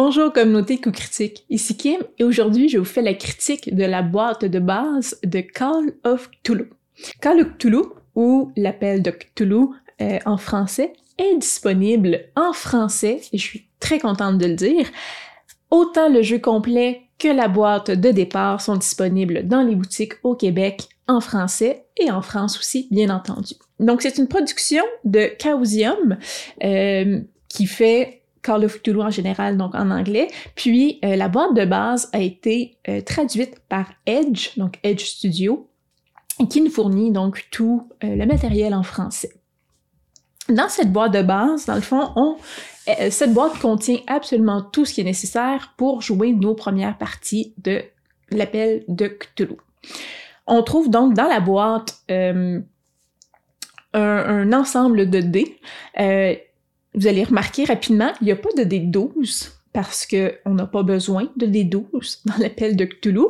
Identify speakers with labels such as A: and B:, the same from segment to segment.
A: Bonjour communauté coup critique, ici Kim et aujourd'hui je vous fais la critique de la boîte de base de Call of Cthulhu. Call of Cthulhu, ou l'appel de Cthulhu euh, en français, est disponible en français et je suis très contente de le dire. Autant le jeu complet que la boîte de départ sont disponibles dans les boutiques au Québec en français et en France aussi, bien entendu. Donc c'est une production de Chaosium euh, qui fait Call of Cthulhu en général, donc en anglais. Puis euh, la boîte de base a été euh, traduite par Edge, donc Edge Studio, qui nous fournit donc tout euh, le matériel en français. Dans cette boîte de base, dans le fond, on, cette boîte contient absolument tout ce qui est nécessaire pour jouer nos premières parties de l'appel de Cthulhu. On trouve donc dans la boîte un, un, ensemble de dés vous allez remarquer rapidement, il n'y a pas de D12 parce qu'on n'a pas besoin de D12 dans l'appel de Cthulhu,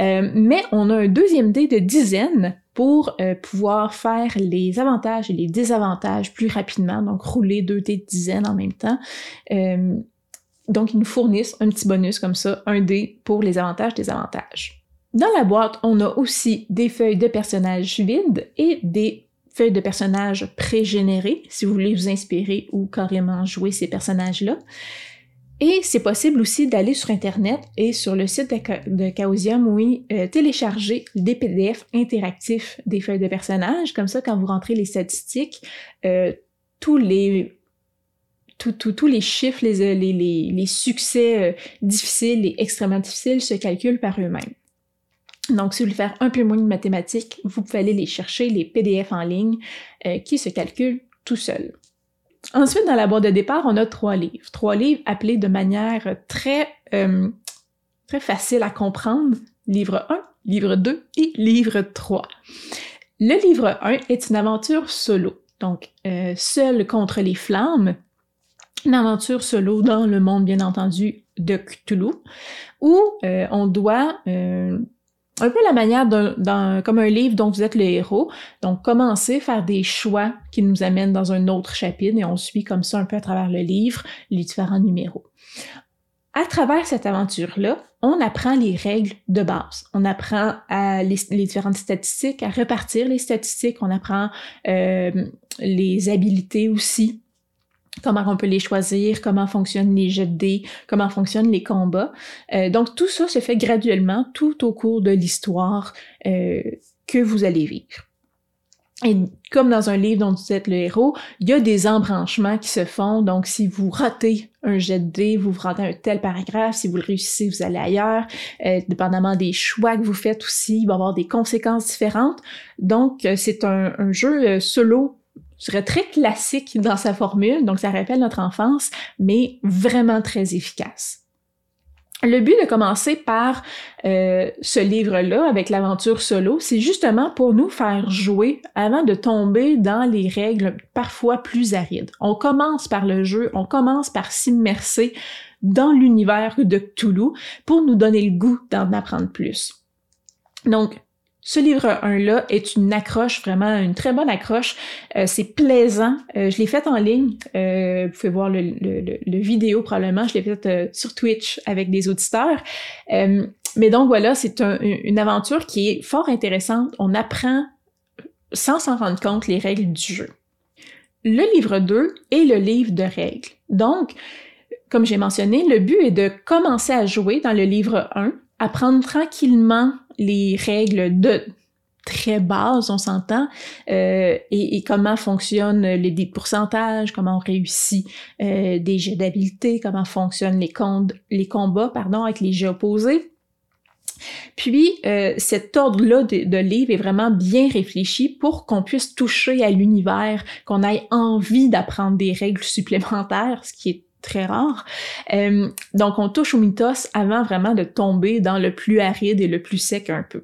A: euh, mais on a un deuxième dé de dizaines pour euh, pouvoir faire les avantages et les désavantages plus rapidement, donc rouler deux dés de dizaines en même temps. Euh, donc, ils nous fournissent un petit bonus comme ça, un dé pour les avantages, désavantages. Dans la boîte, on a aussi des feuilles de personnages vides et des feuilles de personnages pré-générés, si vous voulez vous inspirer ou carrément jouer ces personnages-là. Et c'est possible aussi d'aller sur Internet et sur le site de, Chaosium, oui, euh, télécharger des PDF interactifs des feuilles de personnages. Comme ça, quand vous rentrez les statistiques, euh, tous les tous les chiffres, les, les, les succès euh, difficiles et extrêmement difficiles se calculent par eux-mêmes. Donc, si vous voulez faire un peu moins de mathématiques, vous pouvez aller les chercher, les PDF en ligne, euh, qui se calculent tout seuls. Ensuite, dans la boîte de départ, on a trois livres. Trois livres appelés de manière très, euh, très facile à comprendre. Livre 1, livre 2 et livre 3. Le livre 1 est une aventure solo. Donc, euh, seul contre les flammes, une aventure solo dans le monde, bien entendu, de Cthulhu, où on doit un peu la manière d'un, comme un livre dont vous êtes le héros. Donc, commencer, faire des choix qui nous amènent dans un autre chapitre et on suit comme ça un peu à travers le livre les différents numéros. À travers cette aventure-là, on apprend les règles de base. On apprend les, différentes statistiques, à repartir les statistiques. On apprend euh, les habiletés aussi comment on peut les choisir, comment fonctionnent les jets de dés, comment fonctionnent les combats. Euh, donc tout ça se fait graduellement tout au cours de l'histoire euh, que vous allez vivre. Et comme dans un livre dont vous êtes le héros, il y a des embranchements qui se font. Donc, si vous ratez un jet de dés, vous vous ratez un tel paragraphe. Si vous le réussissez, vous allez ailleurs. Euh, dépendamment des choix que vous faites aussi, il va y avoir des conséquences différentes. Donc, c'est un, un, jeu solo je très classique dans sa formule, donc ça rappelle notre enfance, mais vraiment très efficace. Le but de commencer par euh, ce livre-là, avec l'aventure solo, c'est justement pour nous faire jouer avant de tomber dans les règles parfois plus arides. On commence par le jeu, on commence par s'immerser dans l'univers de Cthulhu pour nous donner le goût d'en apprendre plus. Donc, ce livre 1-là est une accroche, vraiment une très bonne accroche. Euh, c'est plaisant. Euh, je l'ai fait en ligne. Euh, vous pouvez voir le, le, vidéo probablement. Je l'ai fait sur Twitch avec des auditeurs. mais donc voilà, c'est une aventure qui est fort intéressante. On apprend sans s'en rendre compte les règles du jeu. Le livre 2 est le livre de règles. Donc, comme j'ai mentionné, le but est de commencer à jouer dans le livre 1, apprendre tranquillement les règles de très base, on s'entend, euh, et, comment fonctionnent les, pourcentages, comment on réussit euh, des jets d'habileté, comment fonctionnent les, les combats pardon, avec les jeux opposés. Puis, euh, cet ordre-là de, de livre est vraiment bien réfléchi pour qu'on puisse toucher à l'univers, qu'on ait envie d'apprendre des règles supplémentaires, ce qui est très rare. Euh, donc, on touche au mythos avant vraiment de tomber dans le plus aride et le plus sec un peu.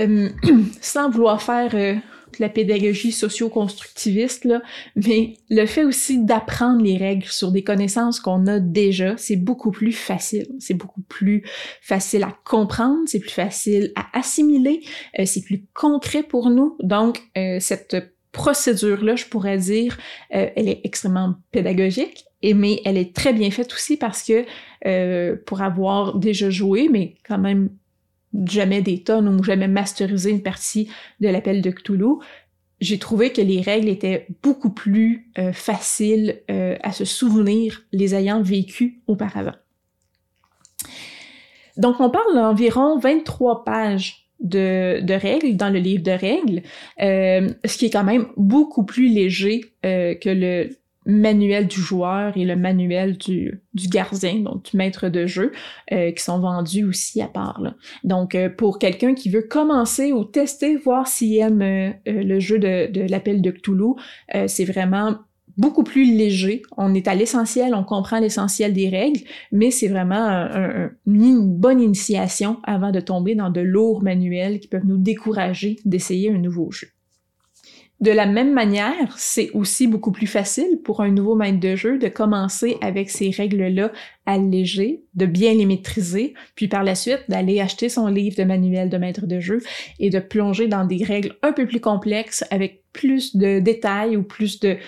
A: Euh, sans vouloir faire euh, la pédagogie socio-constructiviste, là, mais le fait aussi d'apprendre les règles sur des connaissances qu'on a déjà, c'est beaucoup plus facile. C'est beaucoup plus facile à comprendre, c'est plus facile à assimiler, c'est plus concret pour nous. Donc, cette procédure-là, je pourrais dire, euh, elle est extrêmement pédagogique, et, mais elle est très bien faite aussi parce que euh, pour avoir déjà joué, mais quand même jamais des tonnes ou jamais masterisé une partie de l'appel de Cthulhu, j'ai trouvé que les règles étaient beaucoup plus euh, faciles à se souvenir les ayant vécues auparavant. Donc on parle d'environ 23 pages de, règles dans le livre de règles, euh, ce qui est quand même beaucoup plus léger euh, que le manuel du joueur et le manuel du, du gardien, donc du maître de jeu, euh, qui sont vendus aussi à part. Donc, pour quelqu'un qui veut commencer ou tester, voir s'il aime le jeu de, de l'appel de Cthulhu, c'est vraiment beaucoup plus léger. On est à l'essentiel, on comprend l'essentiel des règles, mais c'est vraiment une bonne initiation avant de tomber dans de lourds manuels qui peuvent nous décourager d'essayer un nouveau jeu. De la même manière, c'est aussi beaucoup plus facile pour un nouveau maître de jeu de commencer avec ces règles-là allégées, de bien les maîtriser, puis par la suite d'aller acheter son livre de manuel de maître de jeu et de plonger dans des règles un peu plus complexes avec plus de détails ou plus de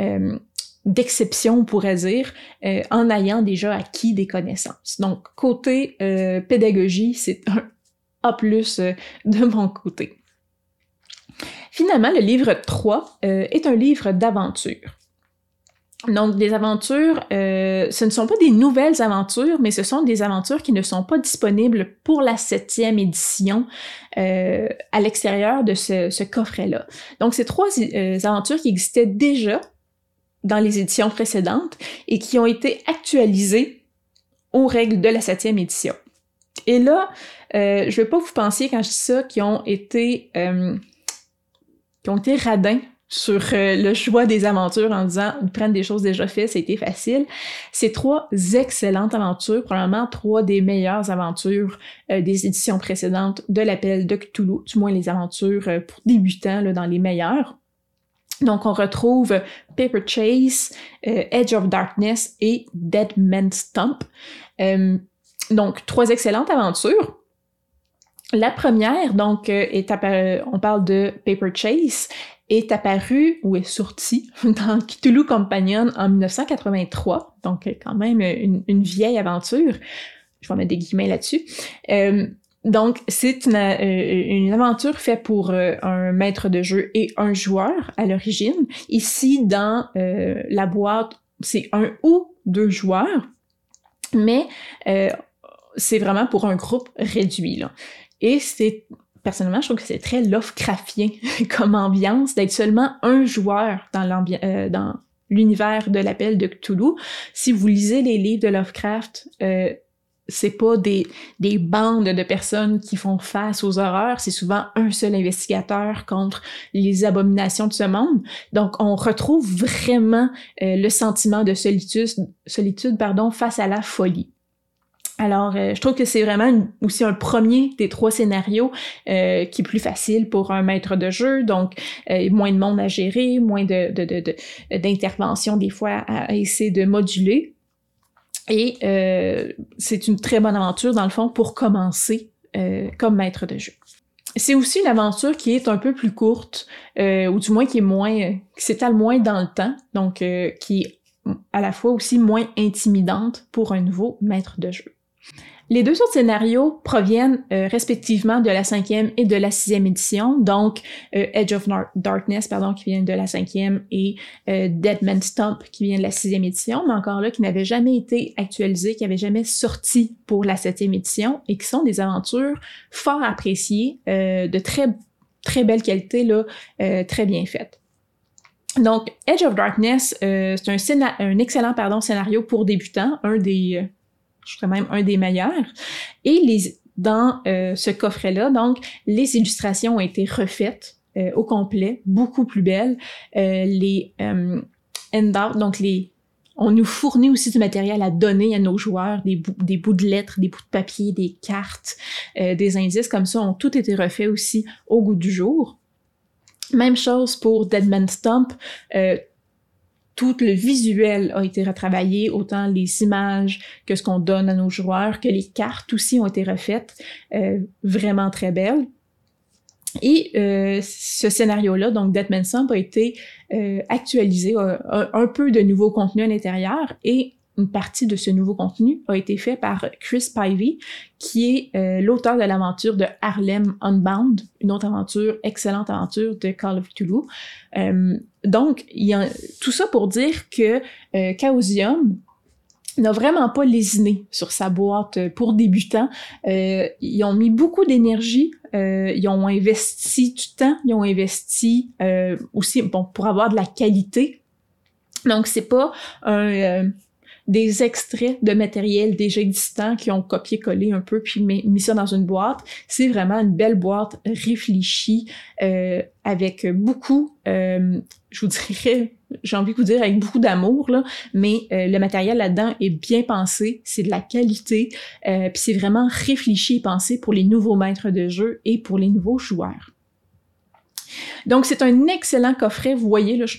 A: euh, d'exception, on pourrait dire, euh, en ayant déjà acquis des connaissances. Donc, côté euh, pédagogie, c'est un A+, de mon côté. Finalement, le livre 3 euh, est un livre d'aventure. Donc, des aventures, euh, ce ne sont pas des nouvelles aventures, mais ce sont des aventures qui ne sont pas disponibles pour la septième édition euh, à l'extérieur de ce, coffret-là. Donc, c'est trois aventures qui existaient déjà dans les éditions précédentes et qui ont été actualisées aux règles de la septième édition. Et là, je ne vais pas vous penser quand je dis ça qui ont été qui ont été radins sur euh, le choix des aventures en disant ils prennent des choses déjà faites, c'était facile. C'est trois excellentes aventures, probablement trois des meilleures aventures euh, des éditions précédentes de l'appel de Cthulhu, du moins les aventures euh, pour débutants là, dans les meilleures. Donc on retrouve Paper Chase, Edge of Darkness et Dead Man's Stump. donc trois excellentes aventures la première, donc, euh, apparue, on parle de Paper Chase, est apparue ou est sortie dans Cthulhu Companion en 1983, donc euh, quand même une, vieille aventure. Je vais mettre des guillemets là-dessus. Euh, donc, c'est une, aventure faite pour un maître de jeu et un joueur à l'origine. Ici, dans la boîte, c'est un ou deux joueurs, mais c'est vraiment pour un groupe réduit. Et c'est personnellement, je trouve que c'est très Lovecraftien comme ambiance d'être seulement un joueur dans euh, dans l'univers de l'appel de Cthulhu. Si vous lisez les livres de Lovecraft, euh, c'est pas des, des bandes de personnes qui font face aux horreurs, c'est souvent un seul investigateur contre les abominations de ce monde. Donc, on retrouve vraiment euh, le sentiment de solitude, solitude pardon, face à la folie. Alors, euh, je trouve que c'est vraiment aussi un premier des trois scénarios euh, qui est plus facile pour un maître de jeu, donc euh, moins de monde à gérer, moins de, d'intervention des fois à, essayer de moduler. Et c'est une très bonne aventure dans le fond pour commencer comme maître de jeu. C'est aussi une aventure qui est un peu plus courte, ou du moins qui est moins, qui s'étale moins dans le temps, donc qui est à la fois aussi moins intimidante pour un nouveau maître de jeu. Les deux autres scénarios proviennent euh, respectivement de la cinquième et de la sixième édition, donc euh, Edge of Darkness, pardon, qui vient de la cinquième, et euh, Dead qui vient de la sixième édition, mais encore là, qui n'avait jamais été actualisé, qui n'avait jamais sorti pour la septième édition, et qui sont des aventures fort appréciées, de très très belle qualité, là, très bien faites. Donc, Edge of Darkness, c'est un, excellent scénario pour débutants, un des je serais même un des meilleurs. Et dans euh, ce coffret-là, donc, les illustrations ont été refaites euh, au complet, beaucoup plus belles. Euh, les euh, donc les on nous fournit aussi du matériel à donner à nos joueurs, des, bouts, de lettres, des bouts de papier, des cartes, des indices comme ça ont tout été refaits aussi au goût du jour. Même chose pour Dead Man Stump tout le visuel a été retravaillé, autant les images que ce qu'on donne à nos joueurs, que les cartes aussi ont été refaites, euh, vraiment très belles. Et euh, ce scénario-là, donc Deadman Sump, a été euh, actualisé, un, un, peu de nouveau contenu à l'intérieur et une partie de ce nouveau contenu a été fait par Chris Pivey, qui est euh, l'auteur de l'aventure de Harlem Unbound, une autre aventure, excellente aventure de Call of Cthulhu. Euh, donc, il y a, tout ça pour dire que euh, Chaosium n'a vraiment pas lésiné sur sa boîte pour débutants. Euh, ils ont mis beaucoup d'énergie, euh, ils ont investi du temps, ils ont investi aussi bon, pour avoir de la qualité. Donc, c'est pas un des extraits de matériel déjà existant qui ont copié-collé un peu puis mis, ça dans une boîte. C'est vraiment une belle boîte réfléchie euh, avec beaucoup, euh, je vous dirais, j'ai envie de vous dire avec beaucoup d'amour là, mais euh, le matériel là-dedans est bien pensé, c'est de la qualité, euh, puis c'est vraiment réfléchi et pensé pour les nouveaux maîtres de jeu et pour les nouveaux joueurs. Donc c'est un excellent coffret, vous voyez là, je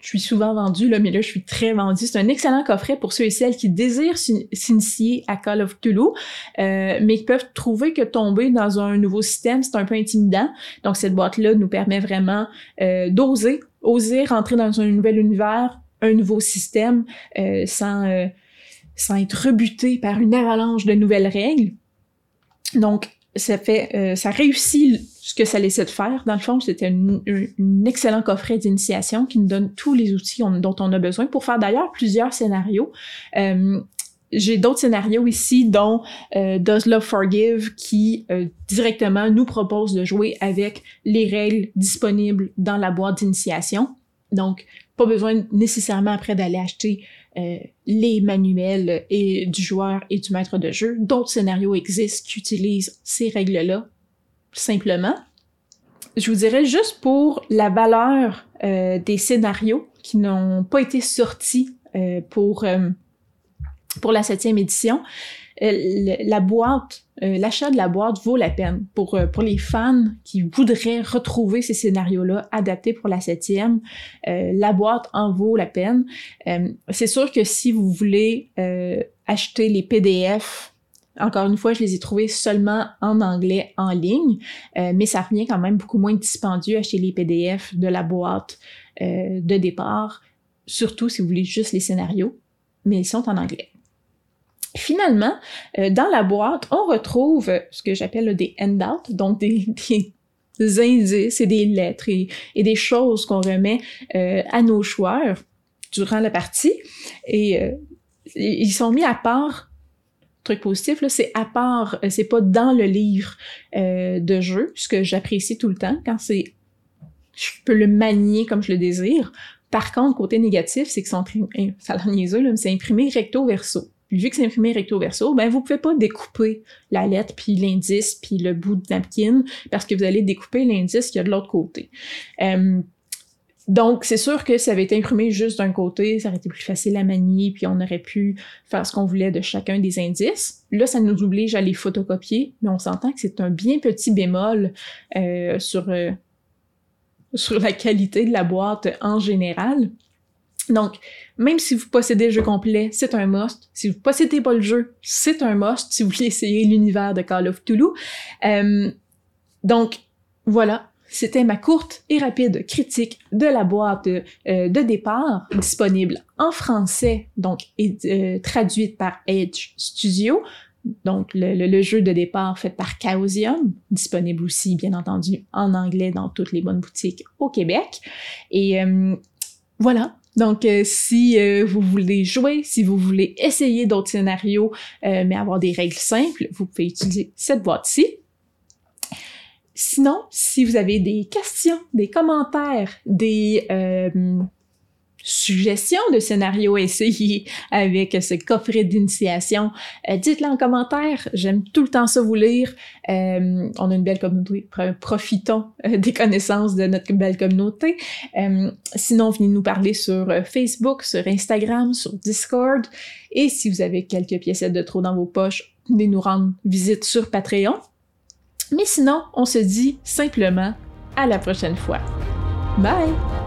A: je suis souvent vendue, là, mais là, je suis très vendue. C'est un excellent coffret pour ceux et celles qui désirent s'initier à Call of Cthulhu, euh, mais qui peuvent trouver que tomber dans un nouveau système, c'est un peu intimidant. Donc, cette boîte-là nous permet vraiment euh, d'oser, oser rentrer dans un nouvel univers, un nouveau système, euh, sans, euh, sans être rebuté par une avalanche de nouvelles règles. Donc, ça fait, euh, ça réussit ce que ça laissait de faire. Dans le fond, c'était un, excellent coffret d'initiation qui nous donne tous les outils dont on a besoin pour faire d'ailleurs plusieurs scénarios. Euh, j'ai d'autres scénarios ici, dont euh, Does Love Forgive, qui directement nous propose de jouer avec les règles disponibles dans la boîte d'initiation. Donc, pas besoin nécessairement après d'aller acheter euh, les manuels et du joueur et du maître de jeu. D'autres scénarios existent qui utilisent ces règles-là simplement. Je vous dirais juste pour la valeur euh, des scénarios qui n'ont pas été sortis euh, pour, la septième édition. La boîte, euh, l'achat de la boîte vaut la peine pour, euh, pour les fans qui voudraient retrouver ces scénarios-là adaptés pour la septième. la boîte en vaut la peine. c'est sûr que si vous voulez acheter les PDF encore une fois, je les ai trouvés seulement en anglais en ligne, mais ça revient quand même beaucoup moins dispendieux acheter les PDF de la boîte de départ, surtout si vous voulez juste les scénarios, mais ils sont en anglais. Finalement, euh, dans la boîte, on retrouve ce que j'appelle des handouts, donc des, des, indices et des lettres et, des choses qu'on remet euh, à nos joueurs durant la partie. Et euh, ils sont mis à part. Truc positif, c'est à part, c'est pas dans le livre de jeu, ce que j'apprécie tout le temps quand c'est je peux le manier comme je le désire. Par contre, côté négatif, c'est que sont ça a niaiseux, là, mais c'est imprimé recto verso. Puis vu que c'est imprimé recto verso, ben vous pouvez pas découper la lettre puis l'indice puis le bout de napkin parce que vous allez découper l'indice qui a de l'autre côté. Euh, donc, c'est sûr que ça avait été imprimé juste d'un côté, ça aurait été plus facile à manier, puis on aurait pu faire ce qu'on voulait de chacun des indices. Là, ça nous oblige à les photocopier, mais on s'entend que c'est un bien petit bémol euh, sur, euh, sur la qualité de la boîte en général. Donc, même si vous possédez le jeu complet, c'est un must. Si vous possédez pas le jeu, c'est un must si vous voulez essayer l'univers de Call of Cthulhu. Euh, donc, voilà. C'était ma courte et rapide critique de la boîte de, euh, de départ, disponible en français, donc et, euh, traduite par Edge Studio, donc le, le, jeu de départ fait par Chaosium, disponible aussi bien entendu en anglais dans toutes les bonnes boutiques au Québec. Et euh, voilà, donc, euh, si euh, vous voulez jouer, si vous voulez essayer d'autres scénarios, euh, mais avoir des règles simples, vous pouvez utiliser cette boîte-ci. Sinon, si vous avez des questions, des commentaires, des suggestions de scénarios à essayer avec ce coffret d'initiation, euh, dites-le en commentaire. J'aime tout le temps ça vous lire. Euh, on a une belle communauté. Profitons euh, des connaissances de notre belle communauté. sinon, venez nous parler sur Facebook, sur Instagram, sur Discord. Et si vous avez quelques piécettes de trop dans vos poches, venez nous rendre visite sur Patreon. Mais sinon, on se dit simplement à la prochaine fois. Bye!